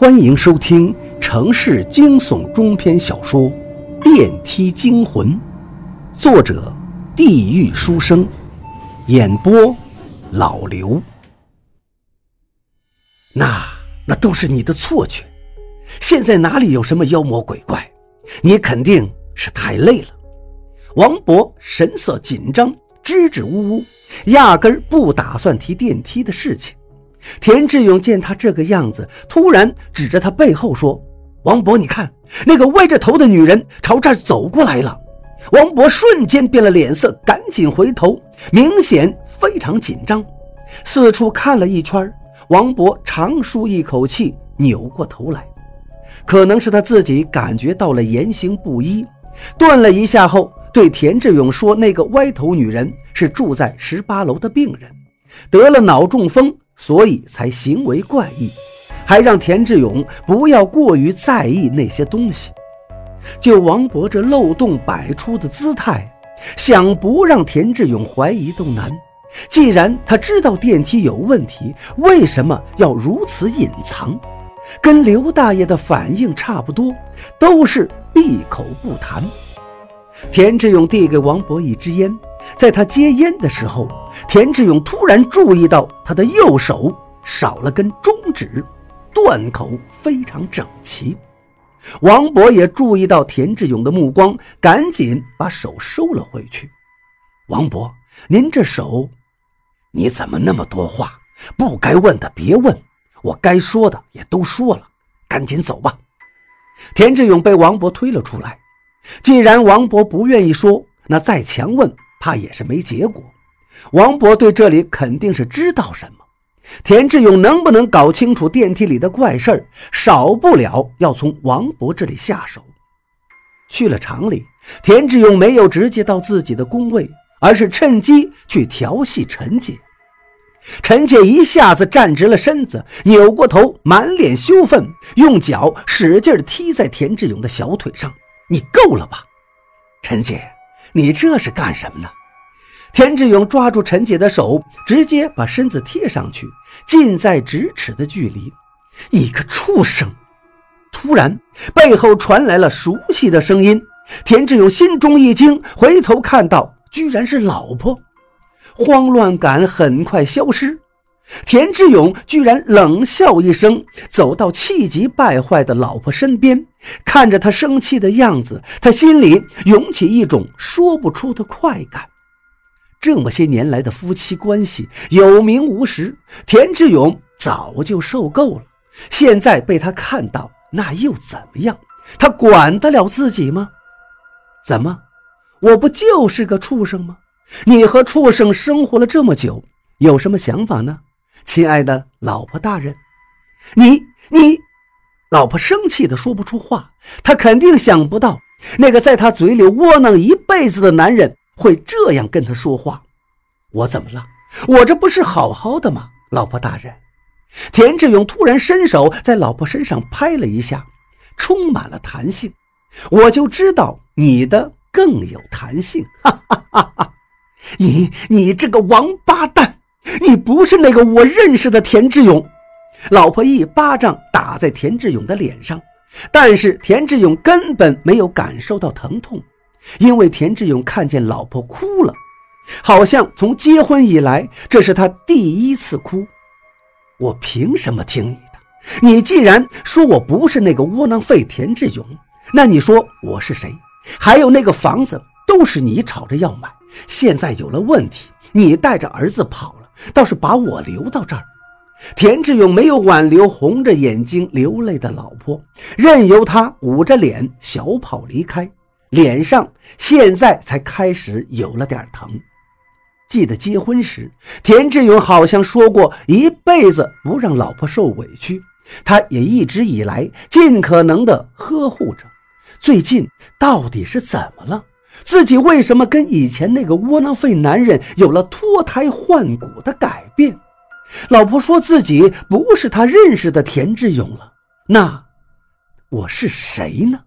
欢迎收听城市惊悚中篇小说《电梯惊魂》，作者：地狱书生，演播：老刘。那那都是你的错觉，现在哪里有什么妖魔鬼怪？你肯定是太累了。王博神色紧张，支支吾吾，压根儿不打算提电梯的事情。田志勇见他这个样子，突然指着他背后说：“王博，你看，那个歪着头的女人朝这儿走过来了。”王博瞬间变了脸色，赶紧回头，明显非常紧张，四处看了一圈。王博长舒一口气，扭过头来，可能是他自己感觉到了言行不一，顿了一下后，对田志勇说：“那个歪头女人是住在十八楼的病人，得了脑中风。”所以才行为怪异，还让田志勇不要过于在意那些东西。就王博这漏洞百出的姿态，想不让田志勇怀疑都难。既然他知道电梯有问题，为什么要如此隐藏？跟刘大爷的反应差不多，都是闭口不谈。田志勇递给王博一支烟。在他接烟的时候，田志勇突然注意到他的右手少了根中指，断口非常整齐。王博也注意到田志勇的目光，赶紧把手收了回去。王博，您这手，你怎么那么多话？不该问的别问，我该说的也都说了，赶紧走吧。田志勇被王博推了出来。既然王博不愿意说，那再强问。怕也是没结果。王博对这里肯定是知道什么。田志勇能不能搞清楚电梯里的怪事儿，少不了要从王博这里下手。去了厂里，田志勇没有直接到自己的工位，而是趁机去调戏陈姐。陈姐一下子站直了身子，扭过头，满脸羞愤，用脚使劲踢在田志勇的小腿上。你够了吧，陈姐！你这是干什么呢？田志勇抓住陈姐的手，直接把身子贴上去，近在咫尺的距离。你个畜生！突然，背后传来了熟悉的声音。田志勇心中一惊，回头看到，居然是老婆。慌乱感很快消失。田志勇居然冷笑一声，走到气急败坏的老婆身边，看着她生气的样子，他心里涌起一种说不出的快感。这么些年来的夫妻关系有名无实，田志勇早就受够了。现在被他看到，那又怎么样？他管得了自己吗？怎么，我不就是个畜生吗？你和畜生生活了这么久，有什么想法呢？亲爱的老婆大人，你你，老婆生气的说不出话。她肯定想不到，那个在她嘴里窝囊一辈子的男人会这样跟他说话。我怎么了？我这不是好好的吗？老婆大人，田志勇突然伸手在老婆身上拍了一下，充满了弹性。我就知道你的更有弹性。哈哈哈哈！你你这个王八蛋！你不是那个我认识的田志勇，老婆一巴掌打在田志勇的脸上，但是田志勇根本没有感受到疼痛，因为田志勇看见老婆哭了，好像从结婚以来这是他第一次哭。我凭什么听你的？你既然说我不是那个窝囊废田志勇，那你说我是谁？还有那个房子都是你吵着要买，现在有了问题，你带着儿子跑了。倒是把我留到这儿，田志勇没有挽留红着眼睛流泪的老婆，任由他捂着脸小跑离开，脸上现在才开始有了点疼。记得结婚时，田志勇好像说过一辈子不让老婆受委屈，他也一直以来尽可能的呵护着。最近到底是怎么了？自己为什么跟以前那个窝囊废男人有了脱胎换骨的改变？老婆说自己不是他认识的田志勇了，那我是谁呢？